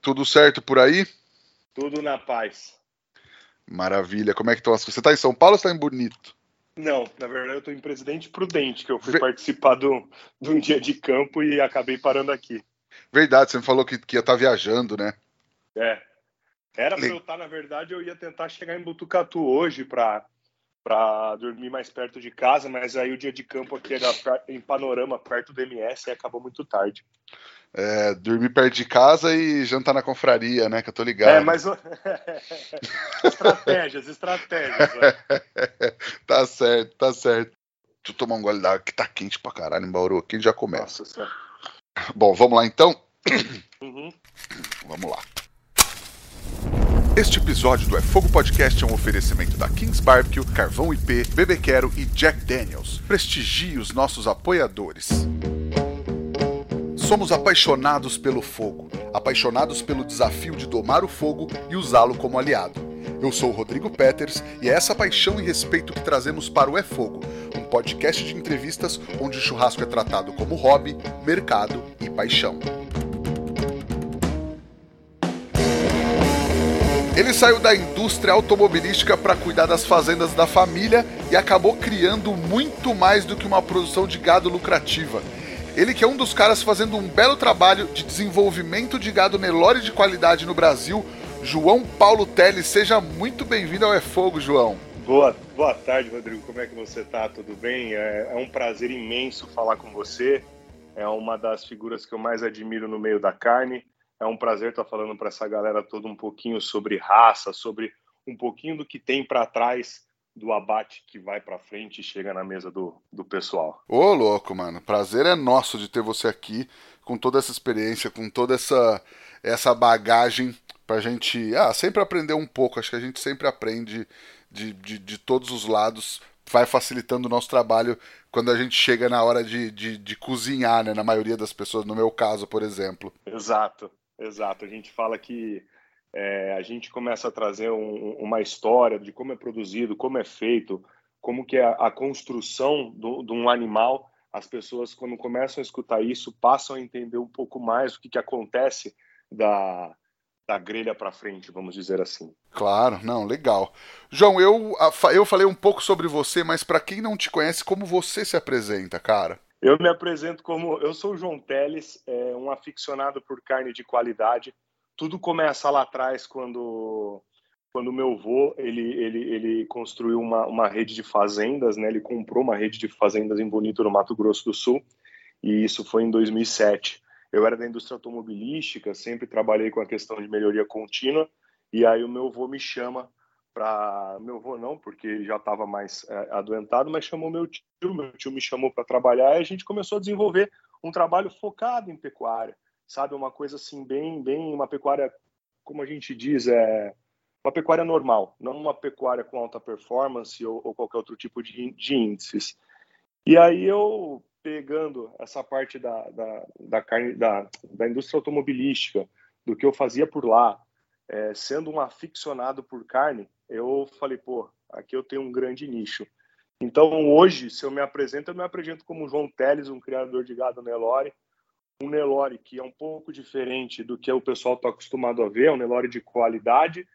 Tudo certo por aí? Tudo na paz. Maravilha. Como é que estão as coisas? Você está em São Paulo ou está em Bonito? Não, na verdade eu estou em Presidente Prudente, que eu fui Ver... participar de um dia de campo e acabei parando aqui. Verdade, você me falou que, que ia estar tá viajando, né? É. Era para eu estar, tá, na verdade, eu ia tentar chegar em Butucatu hoje para para dormir mais perto de casa, mas aí o dia de campo aqui era em panorama, perto do MS, e acabou muito tarde. É, dormir perto de casa e jantar na confraria, né? Que eu tô ligado. É, mas. estratégias, estratégias. tá certo, tá certo. Deixa eu tomar um gole d'água que tá quente pra caralho em Bauru. Aqui já começa. Nossa, Bom, vamos lá então? Uhum. Vamos lá. Este episódio do É Fogo Podcast é um oferecimento da Kings Barbecue, Carvão IP, Bebê Quero e Jack Daniels. Prestigie os nossos apoiadores. Somos apaixonados pelo fogo, apaixonados pelo desafio de domar o fogo e usá-lo como aliado. Eu sou o Rodrigo Peters e é essa paixão e respeito que trazemos para o É Fogo, um podcast de entrevistas onde o churrasco é tratado como hobby, mercado e paixão. Ele saiu da indústria automobilística para cuidar das fazendas da família e acabou criando muito mais do que uma produção de gado lucrativa. Ele que é um dos caras fazendo um belo trabalho de desenvolvimento de gado Nelore de qualidade no Brasil, João Paulo Teles. Seja muito bem-vindo ao É Fogo, João. Boa, boa tarde, Rodrigo. Como é que você tá? Tudo bem? É, é um prazer imenso falar com você. É uma das figuras que eu mais admiro no meio da carne. É um prazer estar falando para essa galera toda um pouquinho sobre raça, sobre um pouquinho do que tem para trás do abate que vai para frente e chega na mesa do, do pessoal. Ô, louco, mano. Prazer é nosso de ter você aqui com toda essa experiência, com toda essa, essa bagagem pra gente ah, sempre aprender um pouco. Acho que a gente sempre aprende de, de, de todos os lados. Vai facilitando o nosso trabalho quando a gente chega na hora de, de, de cozinhar, né? Na maioria das pessoas, no meu caso, por exemplo. Exato, exato. A gente fala que é, a gente começa a trazer um, uma história de como é produzido, como é feito, como que é a, a construção do, de um animal. As pessoas, quando começam a escutar isso, passam a entender um pouco mais o que, que acontece da, da grelha para frente, vamos dizer assim. Claro, não, legal. João, eu, eu falei um pouco sobre você, mas para quem não te conhece, como você se apresenta, cara? Eu me apresento como. Eu sou o João Teles, é, um aficionado por carne de qualidade tudo começa lá atrás quando quando meu avô ele, ele, ele construiu uma, uma rede de fazendas, né? Ele comprou uma rede de fazendas em Bonito, no Mato Grosso do Sul, e isso foi em 2007. Eu era da indústria automobilística, sempre trabalhei com a questão de melhoria contínua, e aí o meu avô me chama para meu avô não, porque ele já estava mais é, adoentado, mas chamou meu tio, meu tio me chamou para trabalhar e a gente começou a desenvolver um trabalho focado em pecuária sabe? Uma coisa assim, bem, bem, uma pecuária, como a gente diz, é uma pecuária normal, não uma pecuária com alta performance ou, ou qualquer outro tipo de, de, índices. E aí eu, pegando essa parte da, da, da carne, da, da indústria automobilística, do que eu fazia por lá, é, sendo um aficionado por carne, eu falei, pô, aqui eu tenho um grande nicho. Então, hoje, se eu me apresento, eu me apresento como João Teles, um criador de gado Nelore, um Nelore que é um pouco diferente do que o pessoal está acostumado a ver, é um Nelore de qualidade,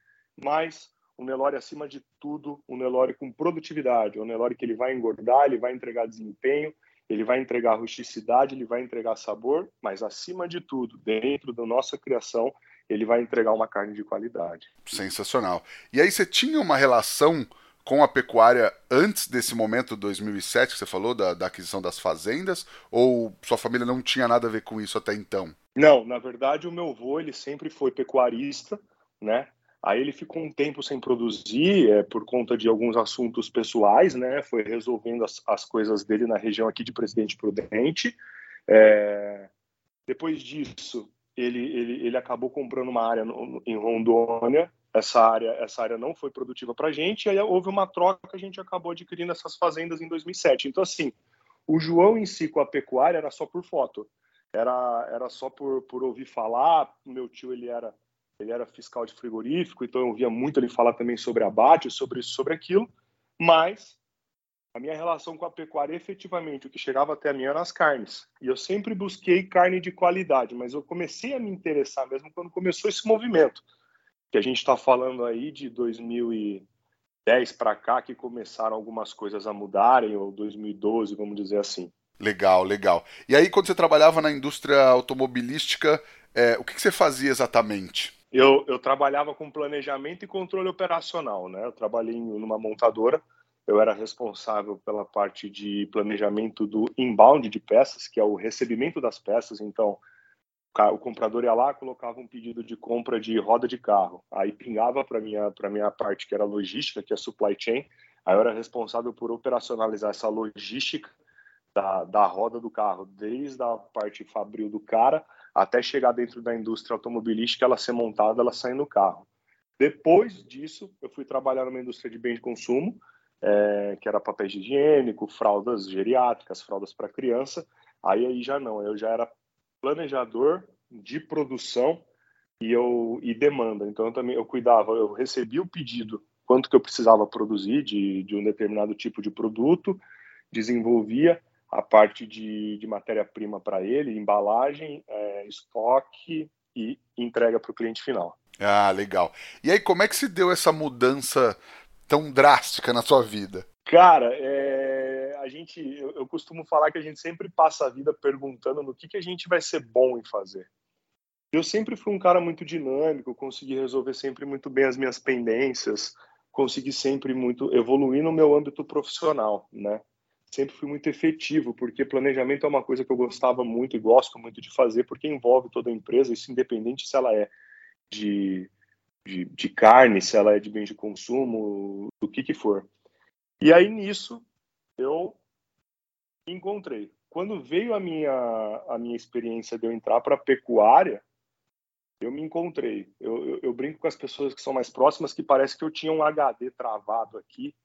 mas um Nelore acima de tudo, um Nelore com produtividade, um Nelore que ele vai engordar, ele vai entregar desempenho, ele vai entregar rusticidade, ele vai entregar sabor, mas acima de tudo, dentro da nossa criação, ele vai entregar uma carne de qualidade. Sensacional. E aí você tinha uma relação com a pecuária antes desse momento 2007 que você falou, da, da, aquisição das fazendas? Ou sua família não tinha nada a ver com isso até então? Não, na verdade o meu avô ele sempre foi pecuarista, né? Aí ele ficou um tempo sem produzir é, por conta de alguns assuntos pessoais, né? Foi resolvendo as, as coisas dele na região aqui de Presidente Prudente. É... Depois disso, ele, ele, ele acabou comprando uma área no, em Rondônia essa área, essa área não foi produtiva para a gente, e aí houve uma troca que a gente acabou adquirindo essas fazendas em 2007. Então, assim, o João em si com a pecuária era só por foto, era, era só por, por ouvir falar. Meu tio ele era ele era fiscal de frigorífico, então eu ouvia muito ele falar também sobre abate, sobre isso, sobre aquilo, mas a minha relação com a pecuária, efetivamente, o que chegava até a mim eram as carnes. E eu sempre busquei carne de qualidade, mas eu comecei a me interessar mesmo quando começou esse movimento, que a gente está falando aí de 2010 para cá, que começaram algumas coisas a mudarem, ou 2012, vamos dizer assim. Legal, legal. E aí, quando você trabalhava na indústria automobilística, é, o que, que, você fazia exatamente? Eu, eu trabalhava com planejamento e controle operacional, né? Eu trabalhei numa montadora eu era responsável pela parte de planejamento do inbound de peças, que é o recebimento das peças. Então, o comprador ia lá, colocava um pedido de compra de roda de carro, aí pingava para minha para minha parte que era logística, que é supply chain. Aí eu era responsável por operacionalizar essa logística da, da roda do carro, desde a parte fabril do cara até chegar dentro da indústria automobilística, ela ser montada, ela sair no carro. Depois disso, eu fui trabalhar numa indústria de bens de consumo, é, que era papel higiênico, fraldas geriátricas, fraldas para criança. Aí, aí já não, eu já era planejador de produção e eu e demanda. Então eu também eu cuidava, eu recebia o pedido quanto que eu precisava produzir de, de um determinado tipo de produto, desenvolvia a parte de, de matéria-prima para ele, embalagem, é, estoque e entrega para o cliente final. Ah, legal. E aí, como é que se deu essa mudança tão drástica na sua vida? Cara, é, a gente, eu, eu, costumo falar que a gente sempre passa a vida perguntando no que, que a gente vai ser bom em fazer. Eu sempre fui um cara muito dinâmico, consegui resolver sempre muito bem as minhas pendências, consegui sempre muito evoluir no meu âmbito profissional, né? Sempre fui muito efetivo, porque planejamento é uma coisa que eu gostava muito e gosto muito de fazer, porque envolve toda a empresa, isso independente se ela é de de, de carne, se ela é de bem de consumo, do que que for. E aí nisso eu encontrei. Quando veio a minha a minha experiência de eu entrar para pecuária, eu me encontrei. Eu, eu, eu, brinco com as pessoas que são mais próximas que parece que eu tinha um HD travado aqui.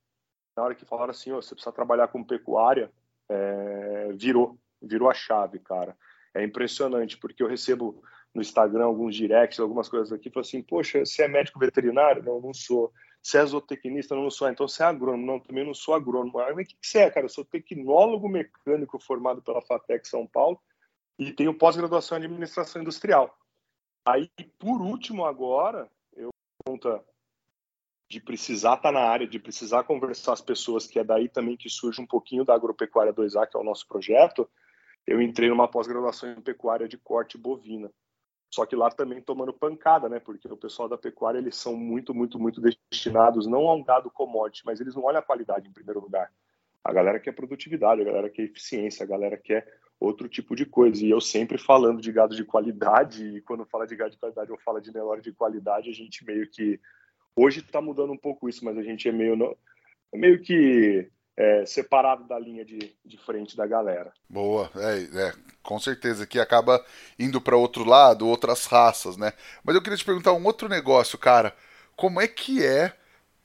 Na hora que falaram assim, oh, você precisa trabalhar com pecuária, é, virou, virou a chave, cara. É impressionante, porque eu recebo no Instagram alguns directs, algumas coisas aqui, falou assim, poxa, você é médico veterinário? Não, não sou. Você é zootecnista? Não, sou. Então você é agrônomo? Não, também não sou agrônomo. Mas o que, que você é, cara? Eu sou tecnólogo mecânico formado pela FATEC São Paulo e tenho pós-graduação em administração industrial. Aí, por último, agora, eu conta de precisar estar na área, de precisar conversar as pessoas, que é daí também que surge um pouquinho da Agropecuária 2A, que é o nosso projeto, eu entrei numa pós-graduação em pecuária de corte bovina. Só que lá também tomando pancada, né? Porque o pessoal da pecuária, eles são muito, muito, muito destinados não a um gado commodity, mas eles não olham a qualidade em primeiro lugar. A galera quer produtividade, a galera quer eficiência, a galera quer outro tipo de coisa. E eu sempre falando de gado de qualidade, e quando fala de gado de qualidade, eu falo de Nelore de qualidade, a gente meio que. Hoje está mudando um pouco isso, mas a gente é meio, meio que é, separado da linha de, de frente da galera. Boa, é, é com certeza que acaba indo para outro lado, outras raças, né? Mas eu queria te perguntar um outro negócio, cara. Como é que é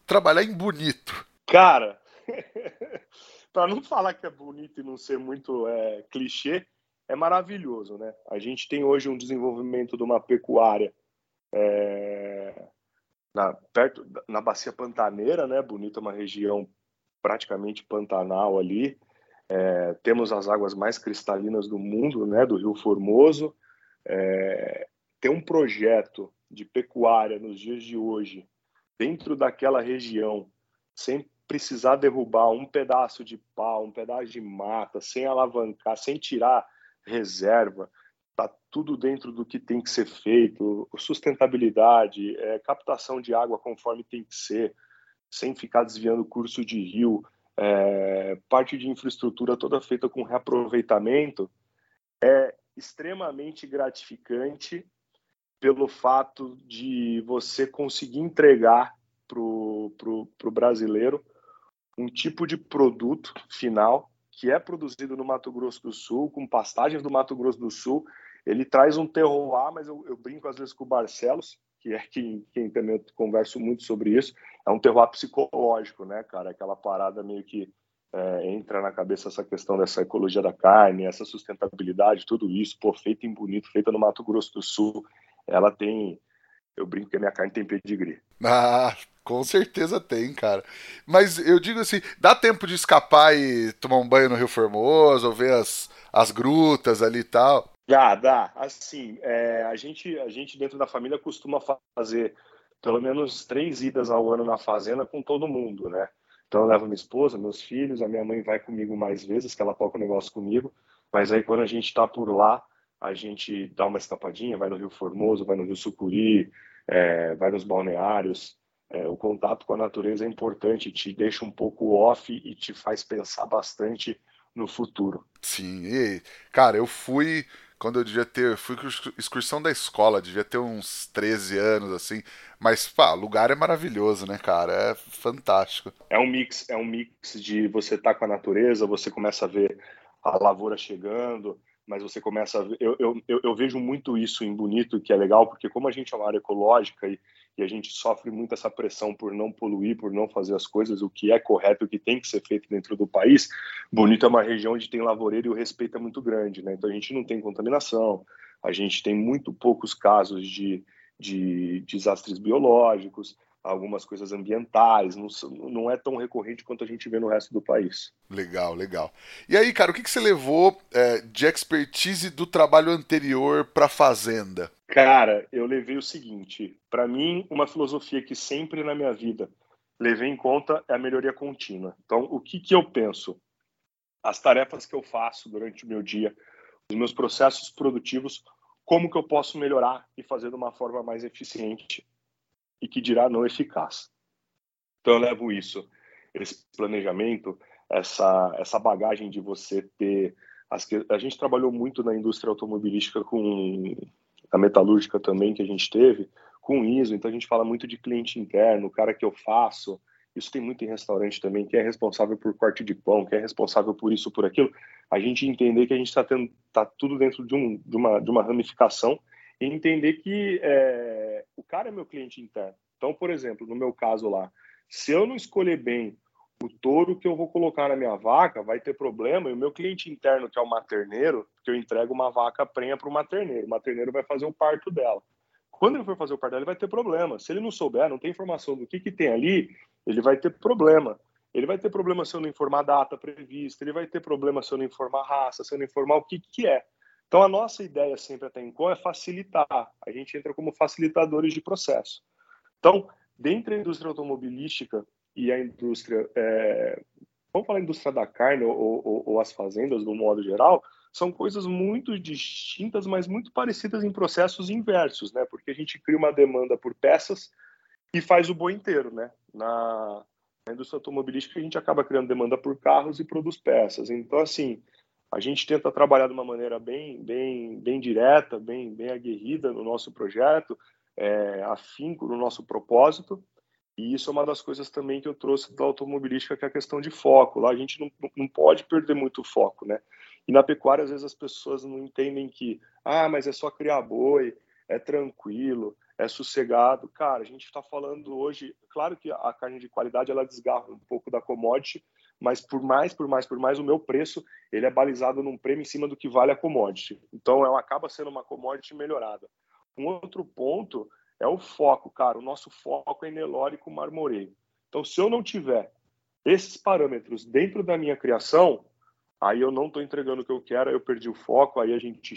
trabalhar em bonito? Cara, para não falar que é bonito e não ser muito é, clichê, é maravilhoso, né? A gente tem hoje um desenvolvimento de uma pecuária é, na, perto na bacia pantaneira, né? Bonito é uma região praticamente Pantanal ali. É, temos as águas mais cristalinas do mundo, né, do Rio Formoso. É, ter um projeto de pecuária nos dias de hoje, dentro daquela região, sem precisar derrubar um pedaço de pau, um pedaço de mata, sem alavancar, sem tirar reserva, tá tudo dentro do que tem que ser feito, sustentabilidade, é, captação de água conforme tem que ser, sem ficar desviando o curso de rio, é, parte de infraestrutura toda feita com reaproveitamento, é extremamente gratificante pelo fato de você conseguir entregar para o brasileiro um tipo de produto final que é produzido no Mato Grosso do Sul, com pastagens do Mato Grosso do Sul. Ele traz um terroir, mas eu, eu brinco às vezes com o Barcelos, que é quem, quem também eu converso muito sobre isso, é um terroir psicológico, né, cara? Aquela parada meio que é, entra na cabeça essa questão dessa ecologia da carne, essa sustentabilidade, tudo isso, pô, feita em bonito, feita no Mato Grosso do Sul, ela tem, eu brinco que a minha carne tem pedigree. Ah, Com certeza tem, cara. Mas eu digo assim, dá tempo de escapar e tomar um banho no Rio Formoso, ou ver as, as grutas ali e tal? Dá, dá. Assim, é, a, gente, a gente dentro da família costuma fazer pelo menos três idas ao ano na fazenda com todo mundo, né? Então eu levo minha esposa, meus filhos, a minha mãe vai comigo mais vezes, que ela toca o negócio comigo. Mas aí quando a gente está por lá, a gente dá uma escapadinha, vai no Rio Formoso, vai no Rio Sucuri, é, vai nos balneários. É, o contato com a natureza é importante, te deixa um pouco off e te faz pensar bastante no futuro. Sim, e, cara, eu fui quando eu devia ter, fui com excursão da escola, devia ter uns 13 anos assim, mas pá, o lugar é maravilhoso, né, cara? É fantástico. É um mix, é um mix de você estar tá com a natureza, você começa a ver a lavoura chegando, mas você começa a ver, eu, eu, eu, vejo muito isso em Bonito, que é legal, porque como a gente é uma área ecológica e, e, a gente sofre muito essa pressão por não poluir, por não fazer as coisas, o que é correto, o que tem que ser feito dentro do país, Bonito é uma região onde tem lavoureiro e o respeito é muito grande, né? Então a gente não tem contaminação, a gente tem muito poucos casos de, de desastres biológicos, algumas coisas ambientais, não, não, é tão recorrente quanto a gente vê no resto do país. Legal, legal. E aí, cara, o que, que você levou é, de expertise do trabalho anterior para a fazenda? Cara, eu levei o seguinte: para mim, uma filosofia que sempre na minha vida levei em conta é a melhoria contínua. Então, o que, que eu penso? As tarefas que eu faço durante o meu dia, os meus processos produtivos, como que eu posso melhorar e fazer de uma forma mais eficiente e que dirá não eficaz. Então eu levo isso, esse planejamento, essa essa bagagem de você ter as a gente trabalhou muito na indústria automobilística com a metalúrgica também que a gente teve com ISO, então a gente fala muito de cliente interno, o cara que eu faço, isso tem muito em restaurante também, que é responsável por corte de pão, que é responsável por isso, por aquilo. A gente entender que a gente está tendo tá tudo dentro de, um, de, uma, de uma ramificação entender que é, o cara é meu cliente interno. Então, por exemplo, no meu caso lá, se eu não escolher bem o touro que eu vou colocar na minha vaca, vai ter problema. E o meu cliente interno, que é o materneiro, que eu entrego uma vaca prenha para o materneiro, o materneiro vai fazer o parto dela. Quando ele for fazer o parto dela, ele vai ter problema. Se ele não souber, não tem informação do que, que tem ali, ele vai ter problema. Ele vai ter problema se eu não informar a data prevista, ele vai ter problema se eu não informar a raça, se eu não informar o que, que é. Então, a nossa ideia sempre até com é facilitar. A gente entra como facilitadores de processo. Então, dentre a indústria automobilística e a indústria, é, vamos falar indústria da carne ou, ou, ou as fazendas, no modo geral, são coisas muito distintas, mas muito parecidas em processos inversos, né? Porque a gente cria uma demanda por peças e faz o boi inteiro, né? Na, na indústria automobilística a gente acaba criando demanda por carros e produz peças. Então, assim, a gente tenta trabalhar de uma maneira bem, bem, bem direta, bem, bem aguerrida no nosso projeto, é, afinco no nosso propósito. E isso é uma das coisas também que eu trouxe da automobilística, que é a questão de foco. Lá a gente não, não pode perder muito foco, né? E na pecuária, às vezes, as pessoas não entendem que, ah, mas é só criar boi, é tranquilo, é sossegado. Cara, a gente está falando hoje, claro que a carne de qualidade ela desgarra um pouco da commodity, mas por mais, por mais, por mais, o meu preço ele é balizado num prêmio em cima do que vale a commodity. Então, ela acaba sendo uma commodity melhorada. Um outro ponto é o foco, cara. O nosso foco é Nelore com marmoreio. Então, se eu não tiver esses parâmetros dentro da minha criação, aí eu não estou entregando o que eu quero, aí eu perdi o foco, aí a gente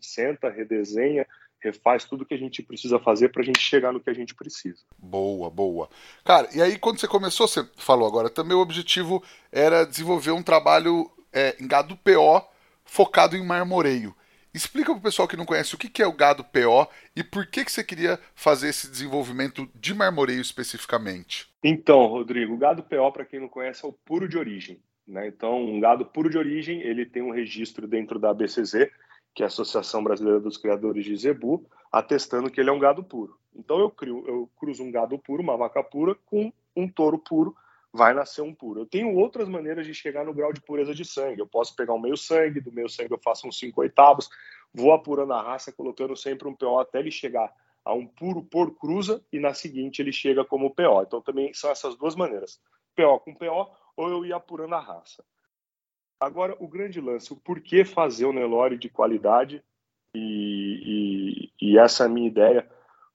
senta, redesenha, refaz tudo que a gente precisa fazer para a gente chegar no que a gente precisa. Boa, boa. Cara, e aí quando você começou, você falou agora, também o objetivo era desenvolver um trabalho é, em gado PO focado em marmoreio. Explica para o pessoal que não conhece o que é o gado PO e por que, que você queria fazer esse desenvolvimento de marmoreio especificamente. Então, Rodrigo, o gado PO, para quem não conhece, é o puro de origem. Né? Então, um gado puro de origem, ele tem um registro dentro da ABCZ, que é a Associação Brasileira dos Criadores de Zebu, atestando que ele é um gado puro. Então eu crio, eu cruzo um gado puro, uma vaca pura, com um touro puro, vai nascer um puro. Eu tenho outras maneiras de chegar no grau de pureza de sangue. Eu posso pegar um meio sangue, do meio sangue eu faço uns 5 oitavos, vou apurando a raça, colocando sempre um PO até ele chegar a um puro por cruza e na seguinte ele chega como PO. Então também são essas duas maneiras, PO com PO ou eu ir apurando a raça. Agora, o grande lance, o porquê fazer o Nelore de qualidade, e, e, e essa é minha ideia,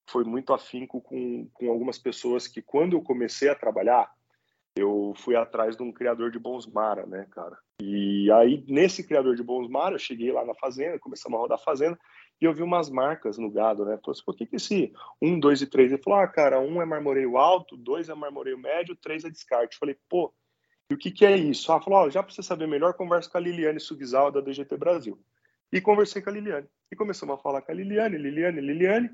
foi muito afinco com, com algumas pessoas que, quando eu comecei a trabalhar, eu fui atrás de um criador de bons mara, né, cara? E aí, nesse criador de bons mara, eu cheguei lá na fazenda, começamos a rodar a fazenda, e eu vi umas marcas no gado, né? Falei assim, por que, que esse 1, 2 e 3? Ele falou, ah, cara, um é marmoreio alto, dois é marmoreio médio, três é descarte. Eu falei, pô, e o que, que é isso? Ah, falou, já para você saber melhor, conversa com a Liliane Sugizal, da DGT Brasil. E conversei com a Liliane. E começamos a falar com a Liliane, Liliane, Liliane,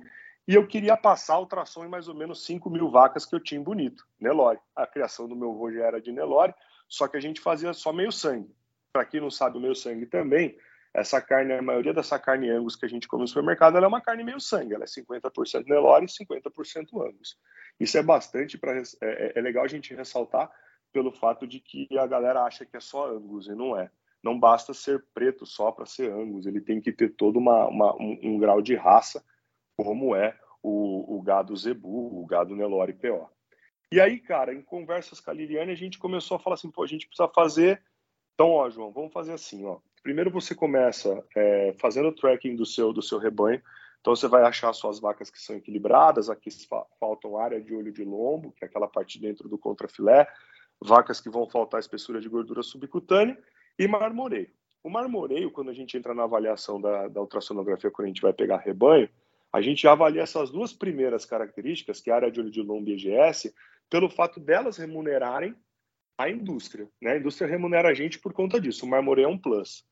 e eu queria passar ultrassom em mais ou menos 5 mil vacas que eu tinha em Bonito, Nelore. A criação do meu avô já era de Nelore, só que a gente fazia só meio sangue. Para quem não sabe, o meio sangue também, essa carne, a maioria dessa carne Angus que a gente come no supermercado, ela é uma carne meio sangue, ela é 50% Nelore e 50% Angus. Isso é bastante para é, é, é legal a gente ressaltar pelo fato de que a galera acha que é só Angus e não é. Não basta ser preto só para ser Angus, ele tem que ter todo uma, uma um, um grau de raça como é o, o gado zebu, o gado Nelore PO. E aí, cara, em conversas com a Liliane, a gente começou a falar assim, pô, a gente precisa fazer. Então, ó, João, vamos fazer assim, ó. Primeiro você começa é, fazendo o tracking do seu, do seu rebanho. Então você vai achar suas vacas que são equilibradas, aqui faltam área de olho de lombo, que é aquela parte dentro do contrafilé, vacas que vão faltar espessura de gordura subcutânea e marmoreio. O marmoreio, quando a gente entra na avaliação da, da ultrassonografia, quando a gente vai pegar rebanho, a gente avalia essas duas primeiras características, que é a área de olho de lombo e EGS, pelo fato delas remunerarem a indústria. Né? A indústria remunera a gente por conta disso. O marmoreio é um plus.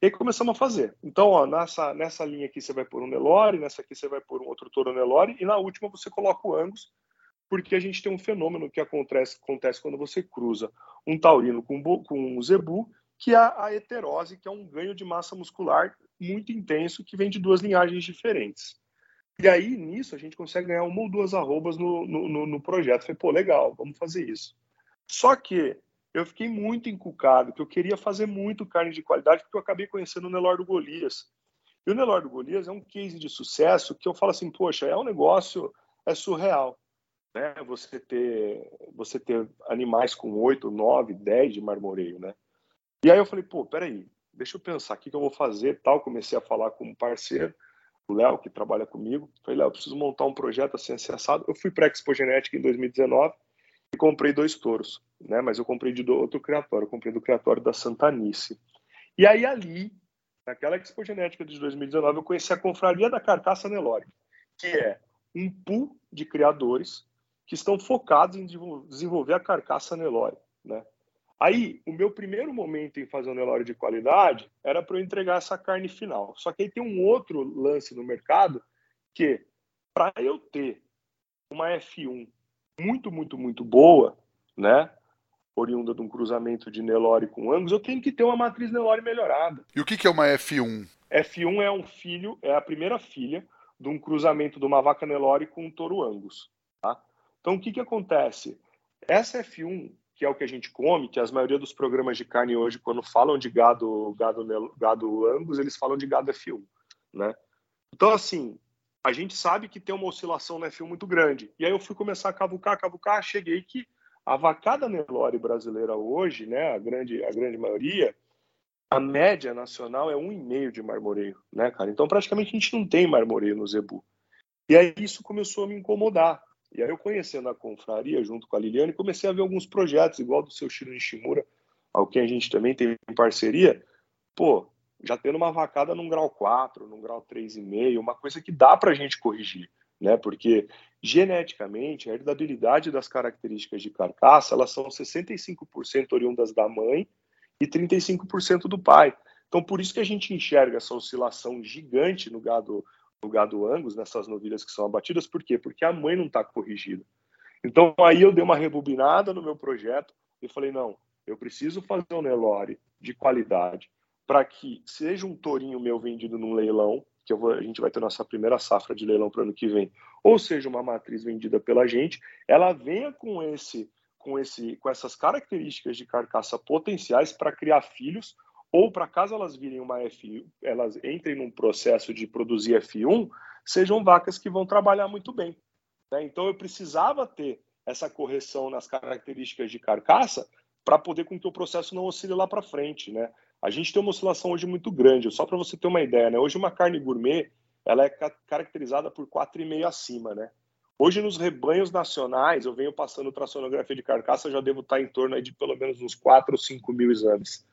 E aí começamos a fazer. Então, ó, nessa, nessa linha aqui você vai pôr um Nelore, nessa aqui você vai pôr um outro touro Nelore, e na última você coloca o Angus, porque a gente tem um fenômeno que acontece, acontece quando você cruza um taurino com, com um zebu, que é a heterose, que é um ganho de massa muscular muito intenso que vem de duas linhagens diferentes. E aí, nisso, a gente consegue ganhar uma ou duas arrobas no, no, no projeto. Falei, pô, legal, vamos fazer isso. Só que eu fiquei muito encucado, que eu queria fazer muito carne de qualidade, porque eu acabei conhecendo o Nelor do Golias. E o Nelor do Golias é um case de sucesso que eu falo assim, poxa, é um negócio, é surreal. Né? Você ter, você ter animais com 8, 9, 10 de marmoreio, né? E aí eu falei, pô, peraí, deixa eu pensar o que, que eu vou fazer, tal. Comecei a falar com um parceiro o Léo, que trabalha comigo. Falei, Léo, preciso montar um projeto assim, assim. Eu fui para a Expo Genética em 2019 e comprei dois touros, né? Mas eu comprei de outro criatório, eu comprei do criatório da Santanice. E aí ali, naquela Expo Genética de 2019, eu conheci a Confraria da Carcaça Nelore, que é um pool de criadores que estão focados em desenvolver a carcaça Nelore, né? Aí, o meu primeiro momento em fazer um Nelore de qualidade era para eu entregar essa carne final. Só que aí tem um outro lance no mercado que, para eu ter uma F1 muito, muito, muito boa, né? Oriunda de um cruzamento de Nelore com Angus, eu tenho que ter uma matriz Nelore melhorada. E o que, que é uma F1? F1 é um filho, é a primeira filha de um cruzamento de uma vaca Nelore com um touro Angus. Então, o que, que acontece? Essa F1 que é o que a gente come, que a maioria dos programas de carne hoje, quando falam de gado, gado, gado eles falam de gado F1, né? Então, assim, a gente sabe que tem uma oscilação no F1 muito grande. E aí eu fui começar a cavucar, cavucar, cheguei que a vacada Nelore brasileira hoje, né, a grande, a grande maioria, a média nacional é 1,5 de marmoreio, né, cara? Então, praticamente a gente não tem marmoreio no zebu. E aí isso começou a me incomodar, e aí eu conhecendo a confraria junto com a Liliane, comecei a ver alguns projetos, igual do seu Shiro Nishimura, ao que a gente também tem em parceria, pô, já tendo uma vacada num grau 4, num grau 3,5, uma coisa que dá para a gente corrigir, né? Porque geneticamente a herdabilidade das características de carcaça, elas são 65% oriundas da mãe e 35% do pai. Então por isso que a gente enxerga essa oscilação gigante no gado no gado Angus, nessas novilhas que são abatidas, por quê? Porque a mãe não está corrigida. Então aí eu dei uma rebobinada no meu projeto e falei, não, eu preciso fazer um Nelore de qualidade para que seja um tourinho meu vendido num leilão, que vou, a gente vai ter nossa primeira safra de leilão para o ano que vem, ou seja uma matriz vendida pela gente, ela venha com esse com esse com essas características de carcaça potenciais para criar filhos ou para caso elas virem uma F, elas entrem num processo de produzir F1, sejam vacas que vão trabalhar muito bem. Né? Então eu precisava ter essa correção nas características de carcaça para poder com que o processo não oscile lá para frente, né? A gente tem uma oscilação hoje muito grande, só para você ter uma ideia, né? Hoje uma carne gourmet, ela é caracterizada por 4,5 acima, né? Hoje, nos rebanhos nacionais, eu venho passando ultrassonografia de carcaça, já devo estar em torno de pelo menos uns 4 ou 5 mil exames.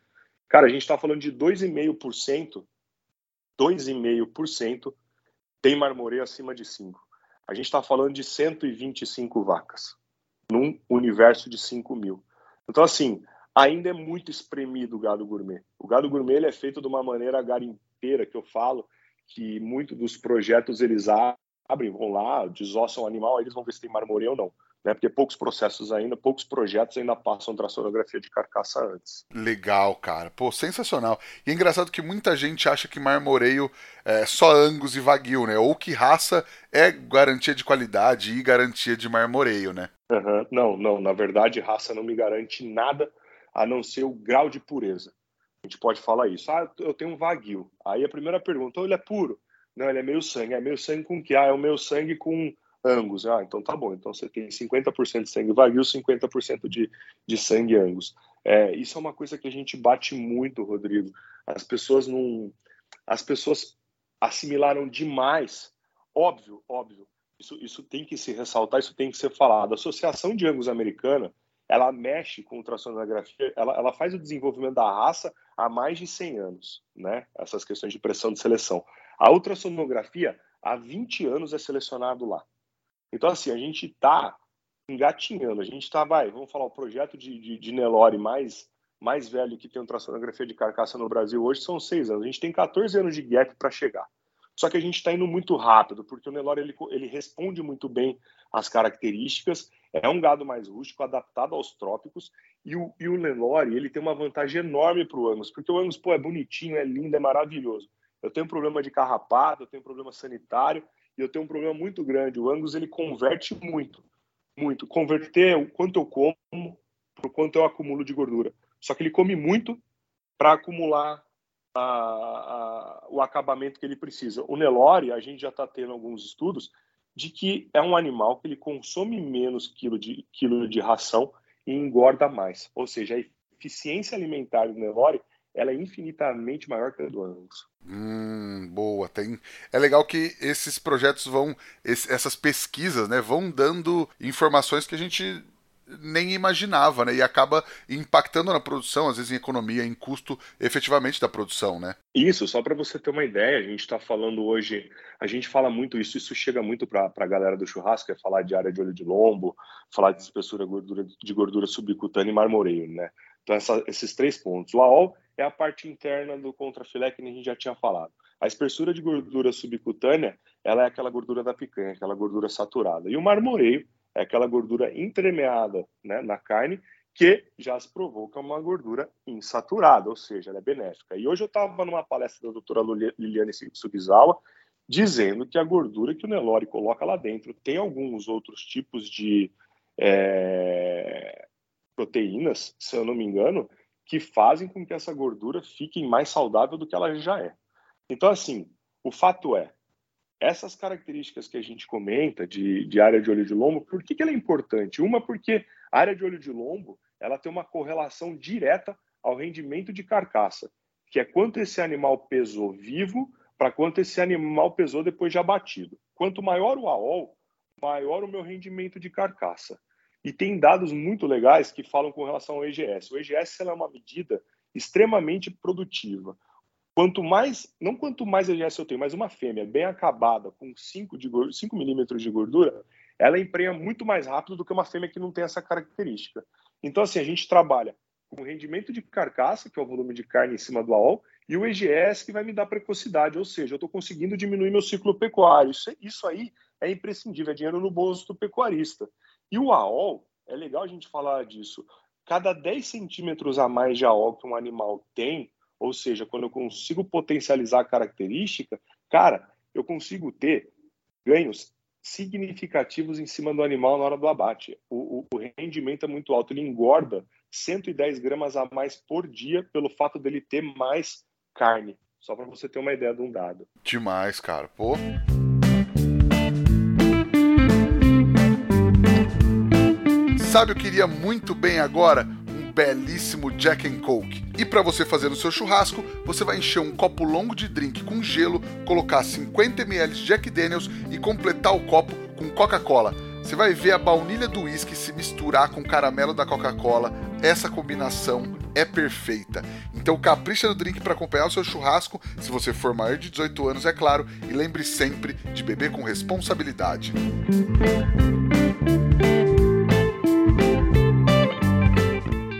Cara, a gente está falando de 2,5%, 2,5% tem marmoreio acima de 5. A gente está falando de 125 vacas num universo de 5 mil. Então, assim, ainda é muito espremido o gado gourmet. O gado gourmet ele é feito de uma maneira garimpeira, que eu falo, que muitos dos projetos eles abrem, vão lá, desossam o animal, aí eles vão ver se tem marmoreio ou não né? Porque poucos processos ainda, poucos projetos ainda passam ultrassonografia de carcaça antes. Legal, cara. Pô, sensacional. E é engraçado que muita gente acha que marmoreio é só Angus e Wagyu, né? Ou que raça é garantia de qualidade e garantia de marmoreio, né? Uhum. Não, não. Na verdade, raça não me garante nada a não ser o grau de pureza. A gente pode falar isso. Ah, eu tenho um Wagyu. Aí a primeira pergunta, oh, ele é puro? Não, ele é meio sangue. É meio sangue com que? Ah, é o meu sangue com Angus. Ah, então tá bom. Então você tem 50% de sangue Wagyu, 50% de, de sangue Angus. É, isso é uma coisa que a gente bate muito, Rodrigo. As pessoas não. As pessoas assimilaram demais. Óbvio, óbvio. Isso, isso tem que se ressaltar, isso tem que ser falado. A Associação de Angus Americana, ela mexe com ultrassonografia, ela, ela faz o desenvolvimento da raça há mais de 100 anos, né? Essas questões de pressão de seleção. A ultrassonografia, há 20 anos, é selecionado lá. Então, assim, a gente está engatinhando, a gente está, vai, vamos falar, o projeto de, de, de Nelore mais, mais velho que tem ultrassonografia de carcaça no Brasil hoje são seis anos. A gente tem 14 anos de gap para chegar. Só que a gente está indo muito rápido, porque o Nelore ele, ele responde muito bem às características, é um gado mais rústico, adaptado aos trópicos, e o, e o Nelore ele tem uma vantagem enorme para o Angus, porque o Angus pô, é bonitinho, é lindo, é maravilhoso. Eu tenho problema de carrapato, eu tenho problema sanitário, e eu tenho um problema muito grande. O Angus ele converte muito, muito. Converter o quanto eu como para o quanto eu acumulo de gordura. Só que ele come muito para acumular a, a, o acabamento que ele precisa. O Nelore, a gente já está tendo alguns estudos de que é um animal que ele consome menos quilo de, quilo de ração e engorda mais. Ou seja, a eficiência alimentar do Nelore ela é infinitamente maior que a do Angus. Hum, boa. Tem... É legal que esses projetos vão, essas pesquisas, né, vão dando informações que a gente nem imaginava, né? E acaba impactando na produção, às vezes em economia, em custo efetivamente da produção, né? Isso, só para você ter uma ideia, a gente está falando hoje, a gente fala muito isso, isso chega muito para a galera do churrasco, é falar de área de olho de lombo, falar de espessura gordura, de gordura subcutânea e marmoreio, né? Então, essa, esses três pontos. O AOL é a parte interna do contrafilé que a gente já tinha falado. A espessura de gordura subcutânea, ela é aquela gordura da picanha, aquela gordura saturada. E o marmoreio é aquela gordura entremeada né, na carne, que já se provou que é uma gordura insaturada, ou seja, ela é benéfica. E hoje eu estava numa palestra da doutora Liliane Subizawa, dizendo que a gordura que o Nelore coloca lá dentro tem alguns outros tipos de é, proteínas, se eu não me engano, que fazem com que essa gordura fique mais saudável do que ela já é. Então, assim, o fato é, essas características que a gente comenta de, de área de olho de lombo, por que, que ela é importante? Uma, porque a área de olho de lombo ela tem uma correlação direta ao rendimento de carcaça, que é quanto esse animal pesou vivo para quanto esse animal pesou depois de abatido. Quanto maior o AOL, maior o meu rendimento de carcaça. E tem dados muito legais que falam com relação ao EGS. O EGS é uma medida extremamente produtiva. Quanto mais, não quanto mais EGS eu tenho, mas uma fêmea bem acabada, com 5, de, 5 milímetros de gordura, ela emprenha muito mais rápido do que uma fêmea que não tem essa característica. Então, assim, a gente trabalha com rendimento de carcaça, que é o volume de carne em cima do AOL, e o EGS, que vai me dar precocidade, ou seja, eu estou conseguindo diminuir meu ciclo pecuário. Isso, isso aí é imprescindível, é dinheiro no bolso do pecuarista. E o AOL, é legal a gente falar disso. Cada 10 centímetros a mais de AOL que um animal tem, ou seja, quando eu consigo potencializar a característica, cara, eu consigo ter ganhos significativos em cima do animal na hora do abate. O, o, o, rendimento é muito alto, ele engorda 110 gramas a mais por dia pelo fato dele ter mais carne. Só para você ter uma ideia de um dado. Demais, cara. Pô. Sabe, eu queria muito bem agora um belíssimo Jack and Coke. E para você fazer no seu churrasco, você vai encher um copo longo de drink com gelo, colocar 50 ml de Jack Daniels e completar o copo com Coca-Cola. Você vai ver a baunilha do uísque se misturar com o caramelo da Coca-Cola. Essa combinação é perfeita. Então capricha no drink para acompanhar o seu churrasco, se você for maior de 18 anos, é claro, e lembre sempre de beber com responsabilidade.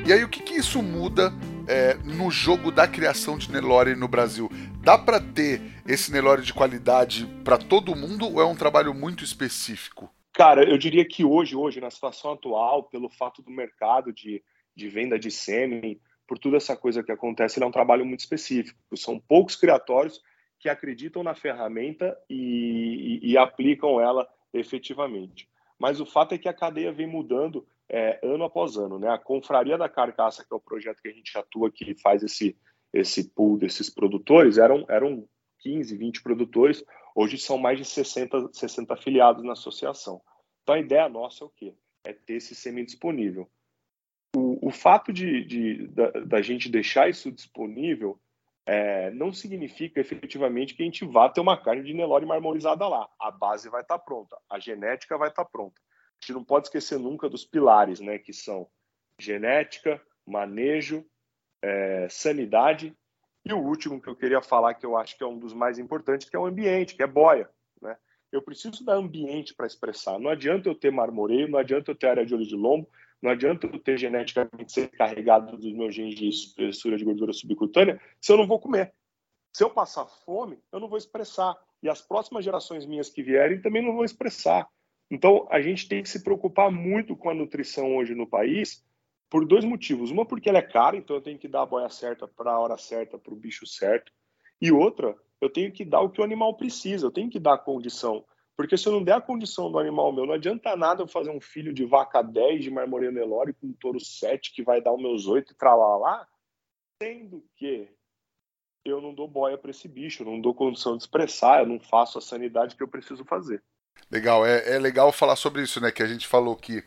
E aí, o que, que isso muda é, no jogo da criação de Nelore no Brasil? Dá para ter esse Nelore de qualidade para todo mundo ou é um trabalho muito específico? Cara, eu diria que hoje, hoje, na situação atual, pelo fato do mercado de, de venda de sêmen, por toda essa coisa que acontece, ele é um trabalho muito específico. São poucos criatórios que acreditam na ferramenta e, e, e aplicam ela efetivamente. Mas o fato é que a cadeia vem mudando é, ano após ano. Né? A Confraria da Carcaça, que é o projeto que a gente atua, que faz esse, esse pool desses produtores, eram, eram 15, 20 produtores. Hoje são mais de 60, 60 afiliados na associação. Então a ideia nossa é o quê? É ter esse sêmen disponível. O, o fato de, de da, da, gente deixar isso disponível é, não significa efetivamente que a gente vá ter uma carne de Nelore marmorizada lá. A base vai estar tá pronta, a genética vai estar tá pronta. Gente não pode esquecer nunca dos pilares, né, que são genética, manejo, é, sanidade e o último que eu queria falar, que eu acho que é um dos mais importantes, que é o ambiente, que é boia. Né? Eu preciso dar ambiente para expressar. Não adianta eu ter marmoreio, não adianta eu ter área de olho de lombo, não adianta eu ter geneticamente ser carregado dos meus genes de espessura de gordura subcutânea se eu não vou comer. Se eu passar fome, eu não vou expressar. E as próximas gerações minhas que vierem também não vão expressar. Então, a gente tem que se preocupar muito com a nutrição hoje no país, por dois motivos. Uma, porque ela é cara, então eu tenho que dar a boia certa para a hora certa, para o bicho certo. E outra, eu tenho que dar o que o animal precisa, eu tenho que dar a condição. Porque se eu não der a condição do animal meu, não adianta nada eu fazer um filho de vaca 10 de marmoreio Nelore com um touro 7 que vai dar os meus 8 e tralalá, sendo que eu não dou boia para esse bicho, eu não dou condição de expressar, eu não faço a sanidade que eu preciso fazer. Legal, é, é legal falar sobre isso, né? Que a gente falou que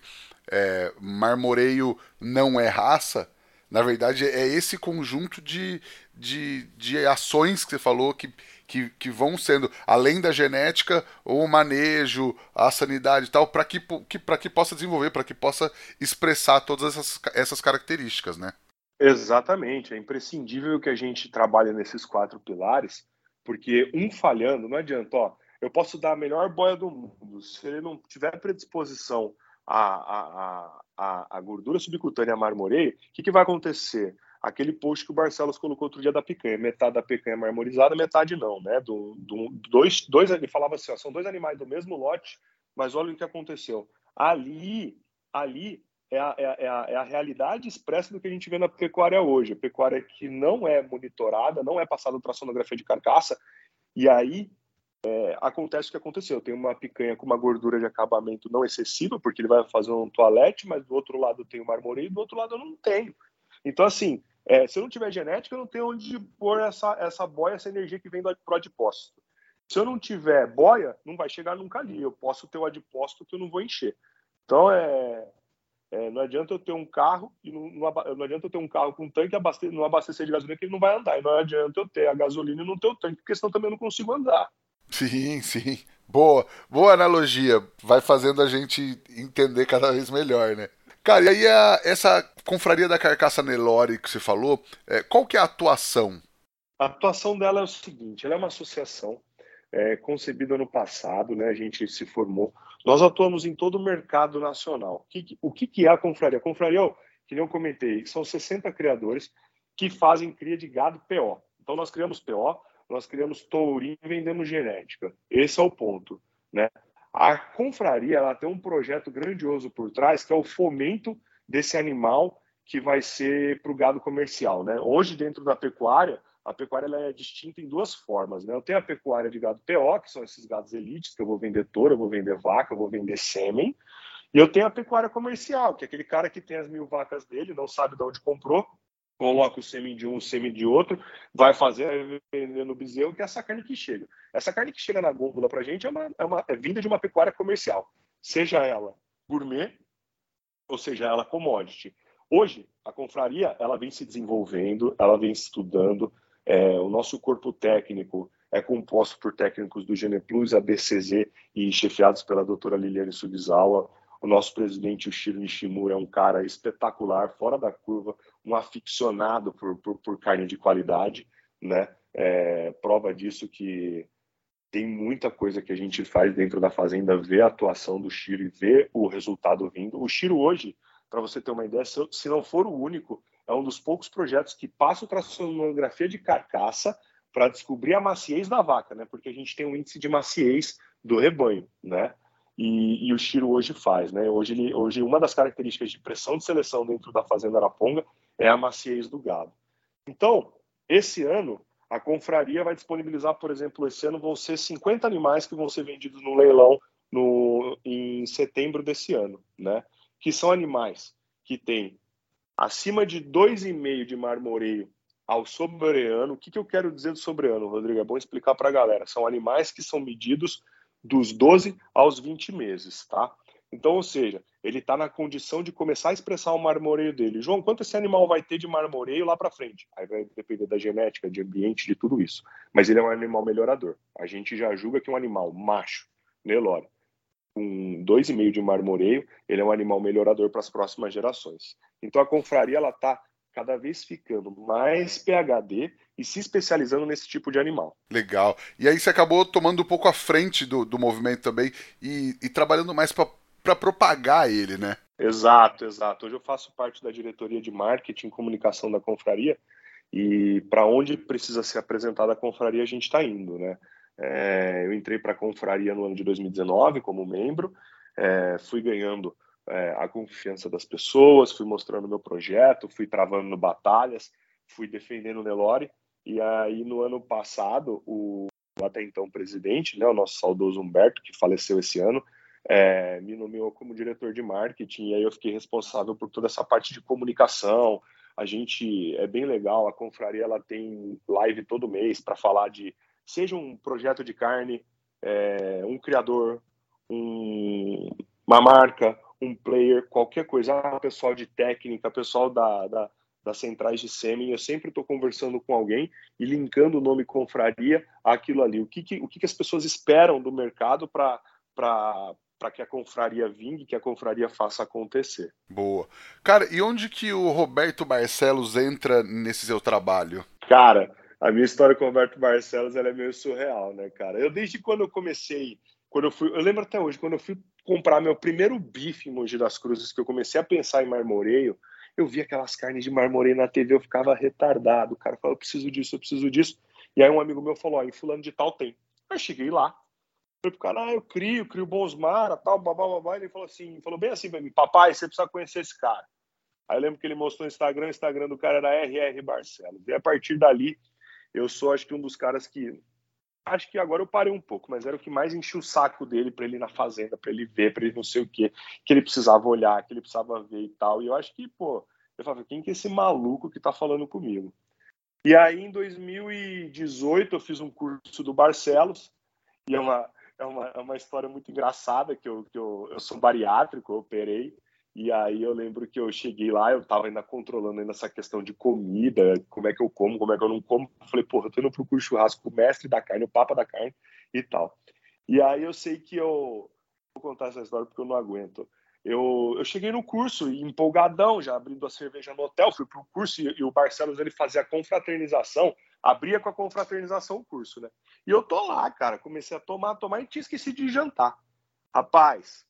é, marmoreio não é raça, na verdade é esse conjunto de, de, de ações que você falou que, que, que vão sendo, além da genética, o manejo, a sanidade e tal, para que, que, que possa desenvolver, para que possa expressar todas essas, essas características, né? Exatamente, é imprescindível que a gente trabalhe nesses quatro pilares, porque um falhando, não adianta, ó, eu posso dar a melhor boia do mundo, se ele não tiver predisposição a, a, a, a gordura subcutânea marmoreio, o que, que vai acontecer? Aquele post que o Barcelos colocou outro dia da picanha, metade da picanha marmorizada, metade não, né? Do, do, dois, dois, ele falava assim, ó, são dois animais do mesmo lote, mas olha o que aconteceu. Ali, ali é a, é, a, é a, realidade expressa do que a gente vê na pecuária hoje. A pecuária que não é monitorada, não é passada ultrassonografia de carcaça, e aí é, acontece o que aconteceu. Tem uma picanha com uma gordura de acabamento não excessiva, porque ele vai fazer um toalete, mas do outro lado tem o marmoreio, do outro lado eu não tenho. Então, assim, é, se eu não tiver genética, eu não tenho onde pôr essa, essa boia, essa energia que vem do adipócito. Se eu não tiver boia, não vai chegar nunca ali. Eu posso ter o adipócito que eu não vou encher. Então, é, é, não adianta eu ter um carro e não, não, não, adianta eu ter um carro com tanque e não abastecer de gasolina que ele não vai andar. E não adianta eu ter a gasolina e não ter o tanque, porque senão também eu não consigo andar. Sim, sim. Boa, boa analogia. Vai fazendo a gente entender cada vez melhor, né? Cara, e aí a, essa confraria da carcaça Nelore que você falou, é, qual que é a atuação? A atuação dela é o seguinte, ela é uma associação é, concebida no passado, né? A gente se formou. Nós atuamos em todo o mercado nacional. O que, o que é a confraria? A confraria, que nem eu comentei, são 60 criadores que fazem cria de gado PO. Então nós criamos PO, nós criamos tourinho e vendemos genética. Esse é o ponto, né? A confraria ela tem um projeto grandioso por trás que é o fomento desse animal que vai ser para o gado comercial, né? Hoje dentro da pecuária a pecuária é distinta em duas formas, né? Eu tenho a pecuária de gado PO, que são esses gados elites que eu vou vender touro, eu vou vender vaca, eu vou vender sêmen, e eu tenho a pecuária comercial, que é aquele cara que tem as mil vacas dele, não sabe de onde comprou, coloca o sêmen de um, o sêmen de outro, vai fazer, vender no bezerro, que é essa carne que chega. Essa carne que chega na gôndola para a gente é, uma, é, uma, é vinda de uma pecuária comercial, seja ela gourmet ou seja ela commodity. Hoje, a confraria ela vem se desenvolvendo, ela vem estudando. É, o nosso corpo técnico é composto por técnicos do Geneplus, ABCZ e chefiados pela doutora Liliane Subizawa. O nosso presidente, o Shiro Nishimura, é um cara espetacular, fora da curva, um aficionado por, por, por carne de qualidade, né? É, prova disso que tem muita coisa que a gente faz dentro da fazenda, ver a atuação do Shiro e ver o resultado vindo. O Shiro hoje, para você ter uma ideia, se não for o único, é um dos poucos projetos que passa ultrassonografia de carcaça para descobrir a maciez da vaca, né? Porque a gente tem um índice de maciez do rebanho, né? E, e, o Chiro hoje faz, né? Hoje, ele, hoje uma das características de pressão de seleção dentro da fazenda Araponga é a maciez do gado. Então, esse ano a confraria vai disponibilizar, por exemplo, esse ano vão ser 50 animais que vão ser vendidos no leilão no, em setembro desse ano, né? Que são animais que têm acima de 2,5 de marmoreio ao sobreano. O que, que eu quero dizer do sobreano, Rodrigo? É bom explicar para a galera. São animais que são medidos dos 12 aos 20 meses, tá? Então, ou seja, ele está na condição de começar a expressar o marmoreio dele. João, quanto esse animal vai ter de marmoreio lá para frente? Aí vai depender da genética, de ambiente, de tudo isso. Mas ele é um animal melhorador. A gente já julga que um animal macho, Nelore, com 2,5 de marmoreio, ele é um animal melhorador para as próximas gerações. Então a confraria ela está cada vez ficando mais PHD e se especializando nesse tipo de animal. Legal. E aí você acabou tomando um pouco a frente do, do movimento também e, e trabalhando mais para propagar ele, né? Exato, exato. Hoje eu faço parte da diretoria de marketing e comunicação da confraria e para onde precisa ser apresentada a confraria a gente está indo, né? É, eu entrei para a confraria no ano de 2019 como membro, é, fui ganhando é, a confiança das pessoas, fui mostrando meu projeto, fui travando batalhas, fui defendendo o Nelore. E aí, no ano passado, o até então presidente, né, o nosso saudoso Humberto, que faleceu esse ano, é, me nomeou como diretor de marketing. E aí eu fiquei responsável por toda essa parte de comunicação. A gente é bem legal, a confraria ela tem live todo mês para falar de seja um projeto de carne, é, um criador, um, uma marca, um player, qualquer coisa, ah, pessoal de técnica, pessoal da, da das centrais de sêmen, eu sempre estou conversando com alguém e linkando o nome confraria àquilo ali. O que, que o que, que as pessoas esperam do mercado para para que a confraria vingue, que a confraria faça acontecer. Boa. Cara, e onde que o Roberto Barcelos entra nesse seu trabalho? Cara, a minha história com o Roberto Barcelos é meio surreal, né, cara? Eu desde quando eu comecei, quando eu fui, eu lembro até hoje, quando eu fui comprar meu primeiro bife em Mogi das Cruzes, que eu comecei a pensar em marmoreio, eu vi aquelas carnes de marmoreio na TV, eu ficava retardado. O cara falou, eu preciso disso, eu preciso disso. E aí um amigo meu falou, ó, em fulano de tal tem. Aí eu cheguei lá, falei pro cara, ah, eu crio, crio bons mara, tal, babá, babá. Ele falou assim, falou bem assim pra mim, papai, você precisa conhecer esse cara. Aí eu lembro que ele mostrou o Instagram, o Instagram do cara era RR Barcelos. E a partir dali, eu sou acho que um dos caras que acho que agora eu parei um pouco, mas era o que mais enchia o saco dele para ele ir na fazenda, para ele ver, para ele não sei o quê, que ele precisava olhar, que ele precisava ver e tal. E eu acho que, pô, eu falava, quem que é esse maluco que tá falando comigo? E aí, em 2018, eu fiz um curso do Barcelos, e é uma, é uma, é uma história muito engraçada, que eu, que eu, eu sou bariátrico, eu operei, e aí eu lembro que eu cheguei lá, eu tava ainda controlando ainda essa questão de comida, como é que eu como, como é que eu não como. Falei, porra, eu tô indo pro curso churrasco, o mestre da carne, o papa da carne e tal. E aí eu sei que eu vou contar essa história porque eu não aguento. Eu, eu cheguei no curso empolgadão, já abrindo a cerveja no hotel, fui pro curso e, e o Barcelos ele fazia a confraternização, abria com a confraternização o curso, né? E eu tô lá, cara, comecei a tomar, tomar e tinha esquecido de jantar. Rapaz,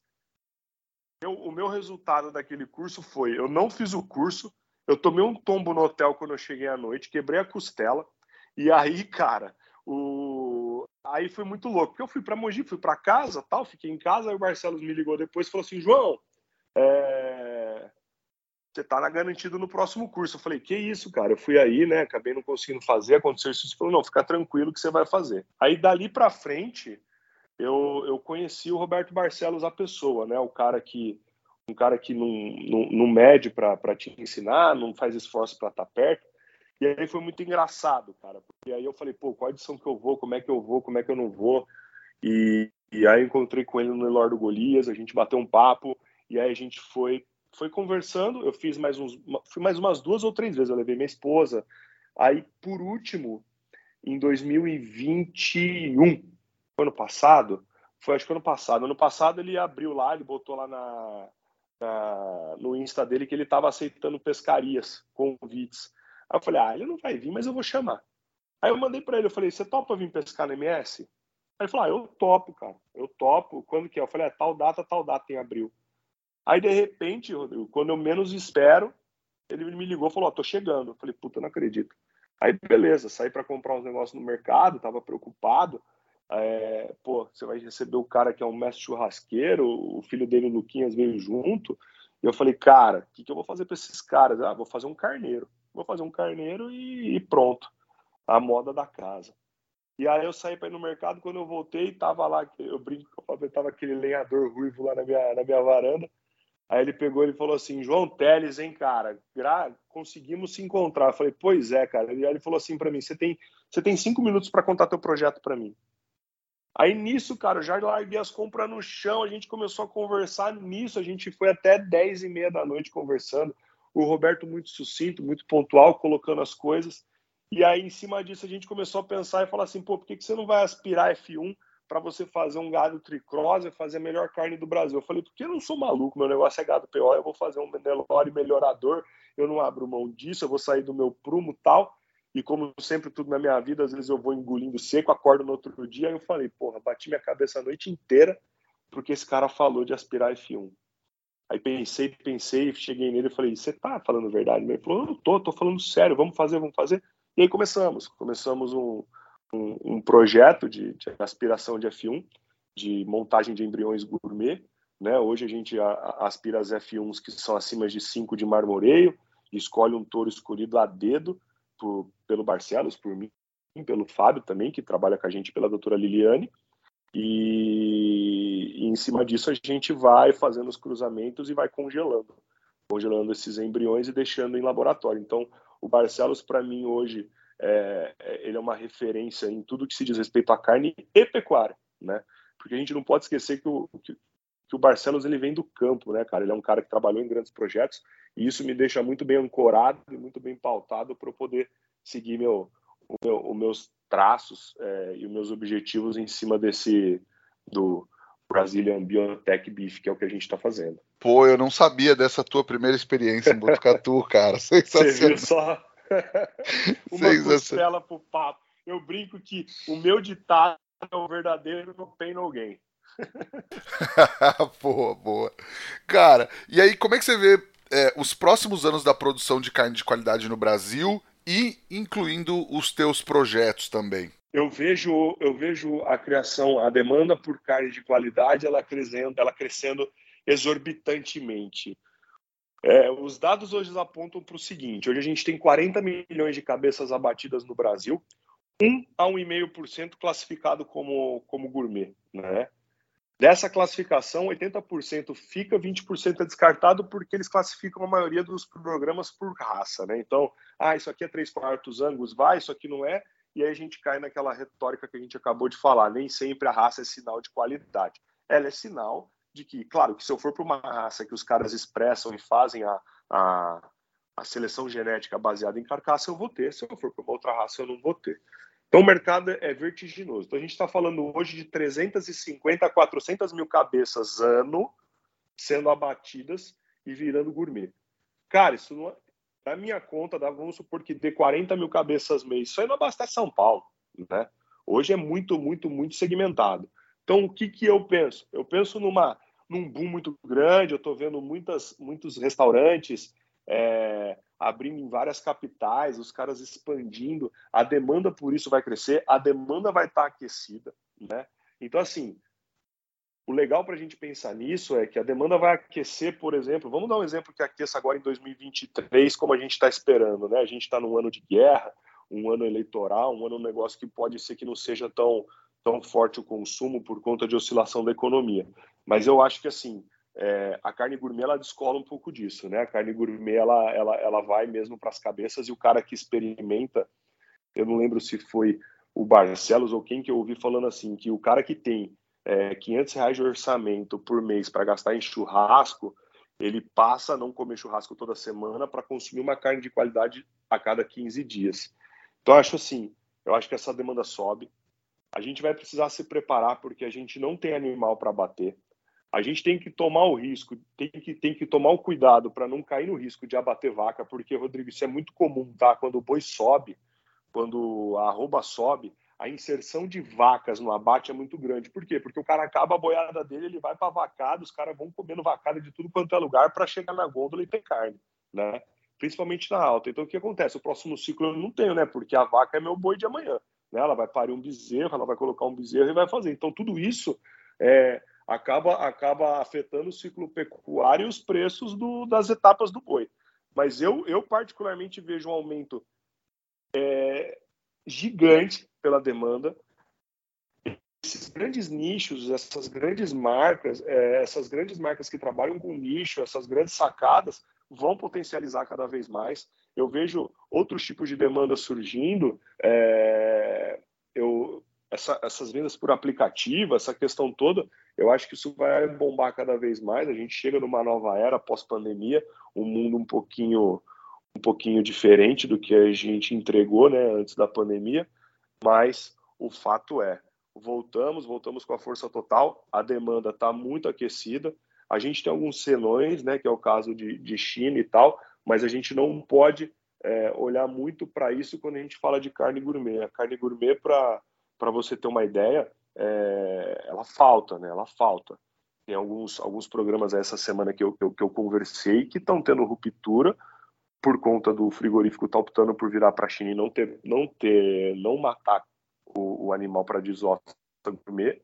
eu, o meu resultado daquele curso foi: eu não fiz o curso, eu tomei um tombo no hotel quando eu cheguei à noite, quebrei a costela, e aí, cara, o... aí foi muito louco, porque eu fui para Mogi, fui para casa, tal, fiquei em casa, aí o Barcelos me ligou depois e falou assim: João, é... você tá na garantido no próximo curso. Eu falei: que isso, cara? Eu fui aí, né? Acabei não conseguindo fazer, aconteceu isso. Ele falou: não, fica tranquilo que você vai fazer. Aí dali para frente eu, eu conheci o Roberto Barcelos, a pessoa, né? O cara que um cara que não, não, não mede para te ensinar, não faz esforço para estar tá perto. E aí foi muito engraçado, cara, porque aí eu falei, pô, qual edição que eu vou, como é que eu vou, como é que eu não vou. E, e aí encontrei com ele no Nelor do Golias, a gente bateu um papo, e aí a gente foi foi conversando, eu fiz mais uns, fui mais umas duas ou três vezes, eu levei minha esposa. Aí, por último, em 2021, ano passado, foi acho que ano passado. Ano passado ele abriu lá, ele botou lá na, na no Insta dele que ele estava aceitando pescarias, convites. Aí eu falei, ah, ele não vai vir, mas eu vou chamar. Aí eu mandei para ele, eu falei, você topa vir pescar no MS? Aí ele falou, ah, eu topo, cara, eu topo. Quando que é? Eu falei, é, tal data, tal data em abril. Aí, de repente, Rodrigo, quando eu menos espero, ele me ligou e falou, ó, oh, tô chegando. Eu falei, puta, não acredito. Aí, beleza, saí para comprar uns negócios no mercado, tava preocupado. É, pô, você vai receber o cara que é um mestre churrasqueiro, o filho dele, o Luquinhas, veio junto. E eu falei, cara, o que, que eu vou fazer para esses caras? Ah, vou fazer um carneiro. Vou fazer um carneiro e, e pronto. A moda da casa. E aí eu saí para ir no mercado, quando eu voltei, tava lá, eu brinco que eu tava aquele lenhador ruivo lá na minha, na minha varanda. Aí ele pegou e falou assim, João Teles, hein, cara, gra... conseguimos se encontrar. Eu falei, pois é, cara. E aí ele falou assim para mim, você tem, você tem cinco minutos para contar teu projeto para mim. Aí nisso, cara, eu já larguei as compras no chão, a gente começou a conversar nisso, a gente foi até 10 e meia da noite conversando. O Roberto muito sucinto, muito pontual, colocando as coisas. E aí, em cima disso, a gente começou a pensar e falar assim, pô, por que, que você não vai aspirar F1 para você fazer um gado tricross e fazer a melhor carne do Brasil? Eu falei, porque eu não sou maluco, meu negócio é gado PO, eu vou fazer um Nelore melhorador, eu não abro mão disso, eu vou sair do meu prumo tal. E como sempre, tudo na minha vida, às vezes eu vou engolindo seco, acordo no outro dia, e eu falei, porra, bati minha cabeça a noite inteira porque esse cara falou de aspirar F1. Aí pensei, pensei, cheguei nele e falei, você tá falando verdade? Ele falou, não tô, tô falando sério, vamos fazer, vamos fazer. E aí começamos, começamos um, um, um projeto de, de, aspiração de F1, de montagem de embriões gourmet, né? Hoje a gente aspira as F1s que são acima de 5 de marmoreio, escolhe um touro escolhido a dedo, por, pelo Barcelos, por mim, pelo Fábio também, que trabalha com a gente, pela doutora Liliane. E, e, em cima disso a gente vai fazendo os cruzamentos e vai congelando, congelando esses embriões e deixando em laboratório. Então, o Barcelos, para mim, hoje, é, é, ele é uma referência em tudo que se diz respeito à carne e pecuária, né? Porque a gente não pode esquecer que o, que, que o Barcelos ele vem do campo, né, cara? Ele é um cara que trabalhou em grandes projetos e isso me deixa muito bem ancorado e muito bem pautado para eu poder seguir meu, meu, os meus traços é, e os meus objetivos em cima desse do Brazilian Biotech Beef, que é o que a gente está fazendo. Pô, eu não sabia dessa tua primeira experiência em Botucatu, cara. Sensacional. Você viu só uma costela pro papo. Eu brinco que o meu ditado é o verdadeiro no pain no gain. boa, boa. Cara, e aí como é que você vê é, os próximos anos da produção de carne de qualidade no Brasil e incluindo os teus projetos também? Eu vejo, eu vejo a criação, a demanda por carne de qualidade, ela crescendo, ela crescendo exorbitantemente. É, os dados hoje apontam para o seguinte: hoje a gente tem 40 milhões de cabeças abatidas no Brasil, 1 a 1,5% classificado como, como gourmet. Né? Dessa classificação, 80% fica, 20% é descartado porque eles classificam a maioria dos programas por raça, né? Então, ah, isso aqui é 3 quartos Angus, vai, isso aqui não é, e aí a gente cai naquela retórica que a gente acabou de falar, nem sempre a raça é sinal de qualidade. Ela é sinal de que, claro, que se eu for para uma raça que os caras expressam e fazem a, a, a seleção genética baseada em carcaça, eu vou ter, se eu for para uma outra raça, eu não vou ter. Então o mercado é vertiginoso. Então a gente está falando hoje de 350 a 400 mil cabeças ano sendo abatidas e virando gourmet. Cara, isso não, é, na minha conta, dá, vamos supor que dê 40 mil cabeças mês. Isso aí não abastece São Paulo, né? Hoje é muito, muito, muito segmentado. Então o que, que eu penso? Eu penso numa, num boom muito grande. Eu estou vendo muitas, muitos restaurantes é, abrindo em várias capitais, os caras expandindo, a demanda por isso vai crescer, a demanda vai estar aquecida, né? Então, assim, o legal para a gente pensar nisso é que a demanda vai aquecer, por exemplo, vamos dar um exemplo que aqueça agora em 2023, como a gente está esperando, né? A gente está num ano de guerra, um ano eleitoral, um ano um negócio que pode ser que não seja tão, tão forte o consumo por conta de oscilação da economia. Mas eu acho que, assim, é, a carne gourmet ela descola um pouco disso, né? A carne gourmet ela, ela, ela vai mesmo para as cabeças e o cara que experimenta, eu não lembro se foi o Barcelos ou quem que eu ouvi falando assim, que o cara que tem é, 500 reais de orçamento por mês para gastar em churrasco, ele passa a não comer churrasco toda semana para consumir uma carne de qualidade a cada 15 dias. Então, acho assim, eu acho que essa demanda sobe. A gente vai precisar se preparar porque a gente não tem animal para bater. A gente tem que tomar o risco, tem que, tem que tomar o cuidado para não cair no risco de abater vaca, porque, Rodrigo, isso é muito comum, tá? Quando o boi sobe, quando a arroba sobe, a inserção de vacas no abate é muito grande. Por quê? Porque o cara acaba a boiada dele, ele vai para vacada, os caras vão comendo vacada de tudo quanto é lugar para chegar na gôndola e ter carne, né? Principalmente na alta. Então o que acontece? O próximo ciclo eu não tenho, né? Porque a vaca é meu boi de amanhã. Né? Ela vai parir um bezerro, ela vai colocar um bezerro e vai fazer. Então tudo isso é, acaba, acaba afetando o ciclo pecuário e os preços do, das etapas do boi. Mas eu, eu particularmente vejo um aumento é, gigante pela demanda. Esses grandes nichos, essas grandes marcas, é, essas grandes marcas que trabalham com nicho, essas grandes sacadas, vão potencializar cada vez mais. Eu vejo outros tipos de demanda surgindo. É, eu, essa, essas vendas por aplicativo, essa questão toda, eu acho que isso vai bombar cada vez mais. A gente chega numa nova era pós-pandemia, um mundo um pouquinho um pouquinho diferente do que a gente entregou né, antes da pandemia, mas o fato é, voltamos, voltamos com a força total, a demanda está muito aquecida, a gente tem alguns senões, né, que é o caso de, de China e tal, mas a gente não pode é, olhar muito para isso quando a gente fala de carne gourmet. A carne gourmet, para você ter uma ideia, é, ela falta, né? Ela falta. Tem alguns, alguns programas essa semana que eu, que eu, que eu conversei que estão tendo ruptura por conta do frigorífico estar tá optando por virar para a China e não ter, não ter, não matar o, o animal para desota comer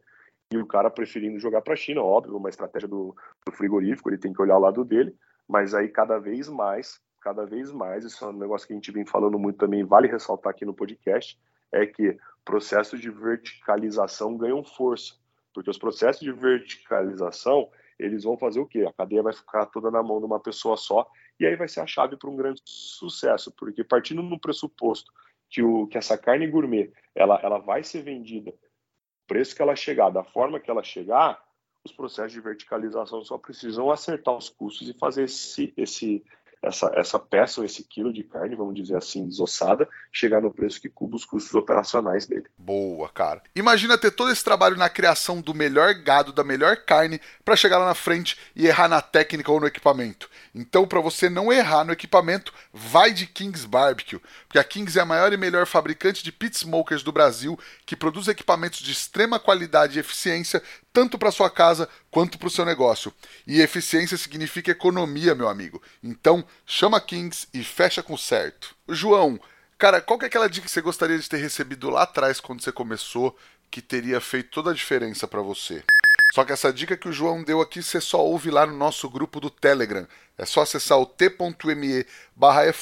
e o cara preferindo jogar para a China, óbvio, uma estratégia do, do, frigorífico, ele tem que olhar o lado dele, mas aí cada vez mais, cada vez mais, isso é um negócio que a gente vem falando muito também, vale ressaltar aqui no podcast, é que processos de verticalização ganham força, porque os processos de verticalização, eles vão fazer o quê? A cadeia vai ficar toda na mão de uma pessoa só e aí vai ser a chave para um grande sucesso, porque partindo no pressuposto que, o, que essa carne gourmet ela, ela vai ser vendida, preço que ela chegar, da forma que ela chegar, os processos de verticalização só precisam acertar os custos e fazer esse, esse, essa, essa peça ou esse quilo de carne, vamos dizer assim, desossada, chegar no preço que cuba os custos operacionais dele. Boa, cara. Imagina ter todo esse trabalho na criação do melhor gado, da melhor carne, para chegar lá na frente e errar na técnica ou no equipamento. Então, para você não errar no equipamento, vai de Kings Barbecue, porque a Kings é a maior e melhor fabricante de pit smokers do Brasil, que produz equipamentos de extrema qualidade e eficiência tanto para sua casa quanto para o seu negócio. E eficiência significa economia, meu amigo. Então, chama Kings e fecha com certo. João, cara, qual que é aquela dica que você gostaria de ter recebido lá atrás quando você começou que teria feito toda a diferença para você? Só que essa dica que o João deu aqui você só ouve lá no nosso grupo do Telegram. É só acessar o t.me barra é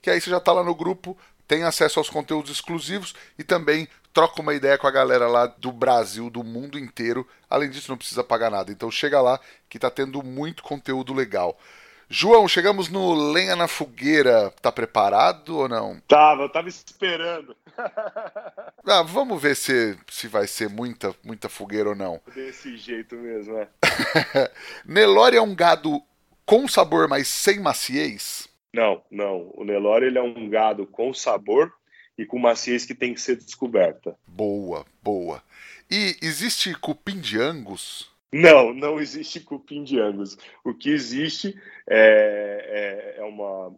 que aí você já está lá no grupo, tem acesso aos conteúdos exclusivos e também troca uma ideia com a galera lá do Brasil, do mundo inteiro. Além disso, não precisa pagar nada. Então chega lá que tá tendo muito conteúdo legal. João, chegamos no Lenha na Fogueira. Tá preparado ou não? Tava, eu tava esperando. ah, vamos ver se, se vai ser muita, muita fogueira ou não. Desse jeito mesmo, é. Nelore é um gado com sabor, mas sem maciez? Não, não. O Nelore ele é um gado com sabor e com maciez que tem que ser descoberta. Boa, boa. E existe cupim de Angus? Não, não existe cupim de Angus. O que existe é, é, é uma.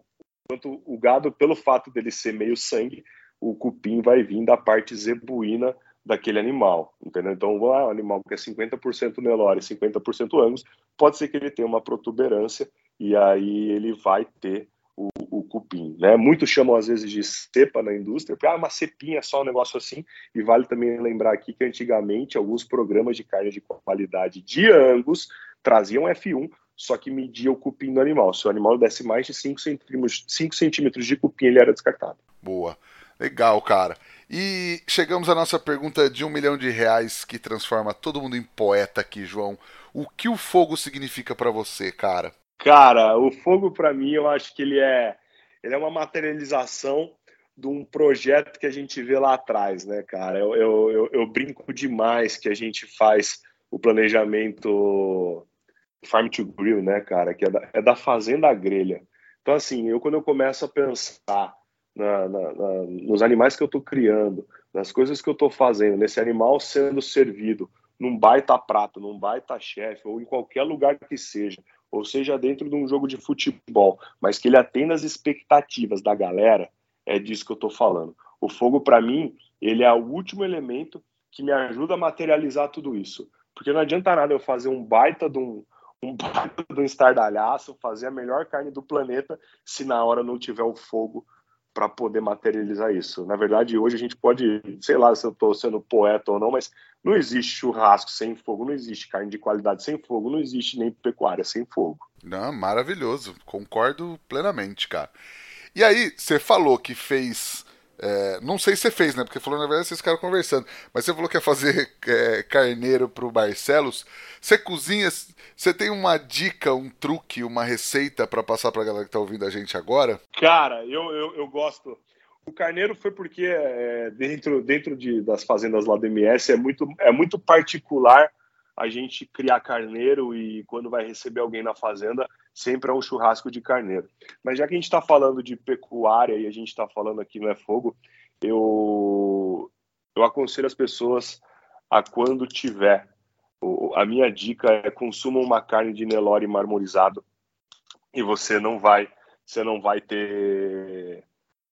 Quanto o gado, pelo fato dele ser meio sangue, o cupim vai vir da parte zebuína daquele animal, entendeu? Então, ah, um animal que é 50% Nelore, 50% Angus, pode ser que ele tenha uma protuberância e aí ele vai ter o, cupim. Né? Muitos chamam às vezes de cepa na indústria, porque ah, uma cepinha é só um negócio assim. E vale também lembrar aqui que antigamente alguns programas de carne de qualidade de Angus traziam F1, só que media o cupim do animal. Se o animal desse mais de 5 centímetros, 5 centímetros de cupim, ele era descartado. Boa. Legal, cara. E chegamos à nossa pergunta de um milhão de reais que transforma todo mundo em poeta aqui, João. O que o fogo significa para você, cara? Cara, o fogo para mim, eu acho que ele é, ele é uma materialização de um projeto que a gente vê lá atrás, né, cara? Eu, eu, eu, eu brinco demais que a gente faz o planejamento Farm to Grill, né, cara? Que é da, é da Fazenda Grelha. Então, assim, eu quando eu começo a pensar na, na, na, nos animais que eu estou criando, nas coisas que eu estou fazendo, nesse animal sendo servido num baita prato, num baita chefe, ou em qualquer lugar que seja, ou seja dentro de um jogo de futebol, mas que ele atenda as expectativas da galera, é disso que eu estou falando. O fogo, para mim, ele é o último elemento que me ajuda a materializar tudo isso. Porque não adianta nada eu fazer um baita de um, um baita de um estardalhaço, fazer a melhor carne do planeta, se na hora não tiver o fogo para poder materializar isso. Na verdade, hoje a gente pode, sei lá se eu estou sendo poeta ou não, mas não existe churrasco sem fogo, não existe carne de qualidade sem fogo, não existe nem pecuária sem fogo. Não, maravilhoso, concordo plenamente, cara. E aí, você falou que fez é, não sei se você fez, né? Porque falou, na verdade, vocês ficaram conversando. Mas você falou que ia fazer é, carneiro pro Barcelos. Você cozinha. Você tem uma dica, um truque, uma receita para passar pra galera que tá ouvindo a gente agora? Cara, eu, eu, eu gosto. O carneiro foi porque é, dentro, dentro de, das fazendas lá do MS é muito, é muito particular a gente criar carneiro e quando vai receber alguém na fazenda, sempre é um churrasco de carneiro. Mas já que a gente está falando de pecuária e a gente está falando aqui no É Fogo, eu, eu aconselho as pessoas a quando tiver. A minha dica é consuma uma carne de Nelore marmorizado e você não vai, você não vai ter,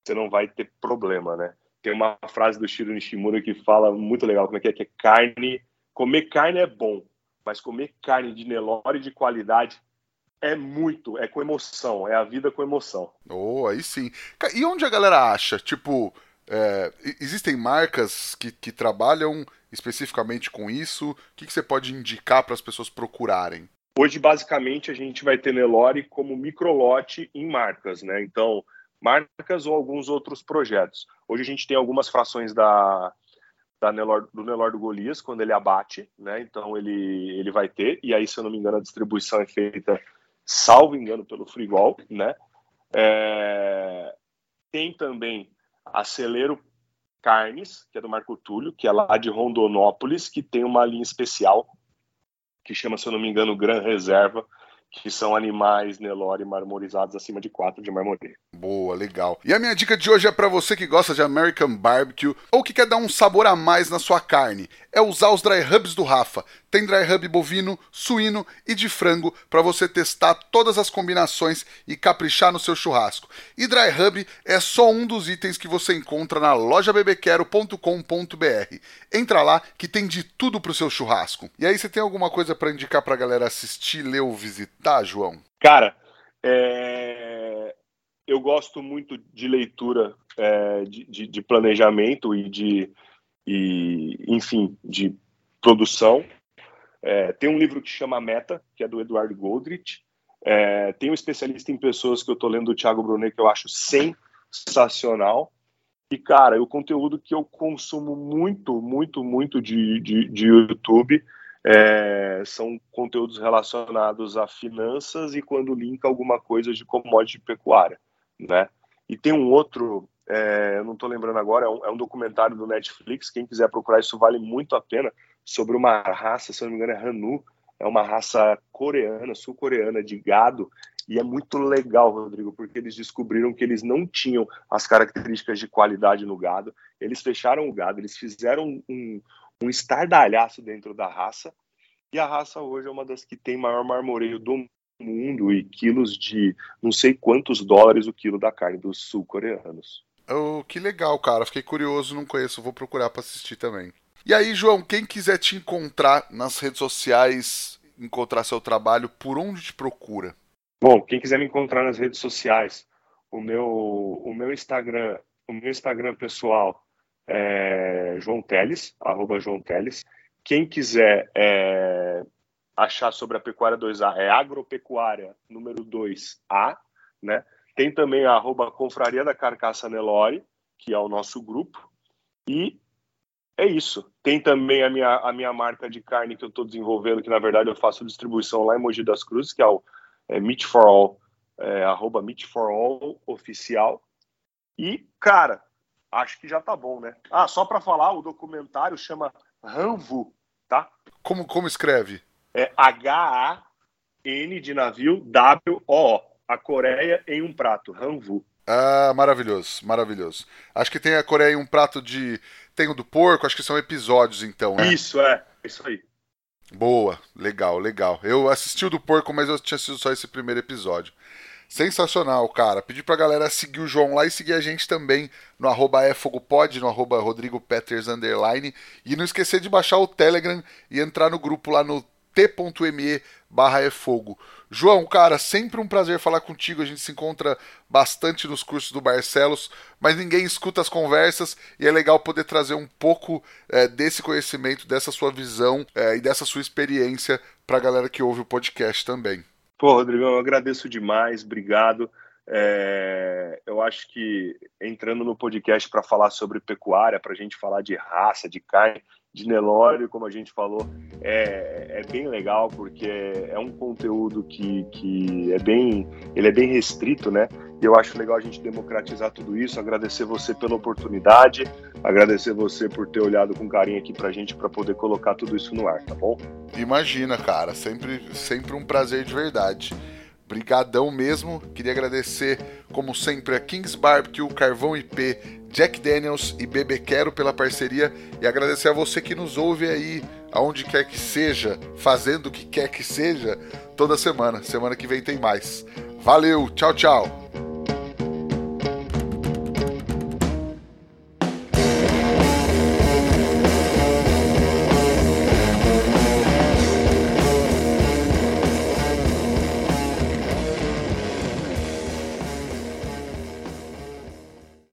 você não vai ter problema, né? Tem uma frase do Shiro Nishimura que fala muito legal como é que é, que é carne, comer carne é bom, mas comer carne de Nelore de qualidade é muito, é com emoção, é a vida com emoção. Oh, aí sim. E onde a galera acha? Tipo, é, existem marcas que, que trabalham especificamente com isso? O que, que você pode indicar para as pessoas procurarem? Hoje, basicamente, a gente vai ter Nelore como microlote em marcas, né? Então, marcas ou alguns outros projetos. Hoje a gente tem algumas frações da, da Nelor, do Nelor do Golias, quando ele abate, né? Então ele, ele vai ter, e aí, se eu não me engano, a distribuição é feita salvo engano, pelo Frigol, né? É... Tem também a Celeiro Carnes, que é do Marco Túlio, que é lá de Rondonópolis, que tem uma linha especial que chama, se eu não me engano, Gran Reserva, que são animais Nelore marmorizados acima de 4 de marmoreio. Boa, legal. E a minha dica de hoje é para você que gosta de American Barbecue ou que quer dar um sabor a mais na sua carne. É usar os dry rubs do Rafa. Tem dry rub bovino, suíno e de frango para você testar todas as combinações e caprichar no seu churrasco. E dry rub é só um dos itens que você encontra na lojabebequero.com.br. Entra lá que tem de tudo pro seu churrasco. E aí você tem alguma coisa para indicar pra galera assistir, ler ou visitar, João? Cara, é... eu gosto muito de leitura é, de, de, planejamento e de e enfim de produção é, tem um livro que chama Meta, que é do Eduardo Goldrich. É, tem um especialista em pessoas que eu estou lendo do Thiago Brunet, que eu acho sensacional. E, cara, o conteúdo que eu consumo muito, muito, muito de, de, de YouTube é, são conteúdos relacionados a finanças e quando linka alguma coisa de commodity pecuária, né? E tem um outro, é, eu não estou lembrando agora, é um, é um, documentário do Netflix, quem quiser procurar isso vale muito a pena, sobre uma raça, se não me engano é Hanu, é uma raça coreana, sul-coreana de gado, e é muito legal, Rodrigo, porque eles descobriram que eles não tinham as características de qualidade no gado, eles fecharam o gado, eles fizeram um, um estardalhaço dentro da raça, e a raça hoje é uma das que tem maior marmoreio do mundo e quilos de não sei quantos dólares o quilo da carne dos sul-coreanos. Oh, que legal, cara. Fiquei curioso, não conheço, vou procurar para assistir também. E aí, João, quem quiser te encontrar nas redes sociais, encontrar seu trabalho, por onde te procura? Bom, quem quiser me encontrar nas redes sociais, o meu, o meu Instagram, o meu Instagram pessoal é João Teles, arroba João Teles. Quem quiser é, achar sobre a pecuária 2A é agropecuária número 2A, né? Tem também a arroba Confraria da Carcaça Nelore, que é o nosso grupo. E é isso. Tem também a minha, a minha marca de carne que eu estou desenvolvendo, que na verdade eu faço distribuição lá em Mogi das Cruzes, que é o é, Meat for All, é, arroba Meat for All oficial. E, cara, acho que já tá bom, né? Ah, só para falar, o documentário chama Ranvu, tá? Como, como escreve? É H-A N de navio, W, O, a Coreia em um prato, Hanvu. Ah, maravilhoso, maravilhoso. Acho que tem a Coreia em um prato de. Tem o do porco, acho que são episódios então, né? Isso, é, isso aí. Boa, legal, legal. Eu assisti o do porco, mas eu tinha assistido só esse primeiro episódio. Sensacional, cara. Pedi pra galera seguir o João lá e seguir a gente também no arroba efogopod, no arroba Rodrigo Peters underline. E não esquecer de baixar o Telegram e entrar no grupo lá no t.me barra. João, cara, sempre um prazer falar contigo. A gente se encontra bastante nos cursos do Barcelos, mas ninguém escuta as conversas e é legal poder trazer um pouco é, desse conhecimento, dessa sua visão é, e dessa sua experiência para a galera que ouve o podcast também. Pô, Rodrigão, eu agradeço demais, obrigado. É, eu acho que entrando no podcast para falar sobre pecuária, para a gente falar de raça, de carne, de Nelore, como a gente falou, é, é bem legal porque é um conteúdo que, que é bem ele é bem restrito, né? E eu acho legal a gente democratizar tudo isso. Agradecer você pela oportunidade, agradecer você por ter olhado com carinho aqui pra gente para poder colocar tudo isso no ar, tá bom? Imagina, cara, sempre sempre um prazer de verdade. Brigadão mesmo. Queria agradecer, como sempre, a Kings Barbecue, Carvão IP, Jack Daniels e Bebê Quero pela parceria e agradecer a você que nos ouve aí, aonde quer que seja, fazendo o que quer que seja, toda semana. Semana que vem tem mais. Valeu, tchau, tchau.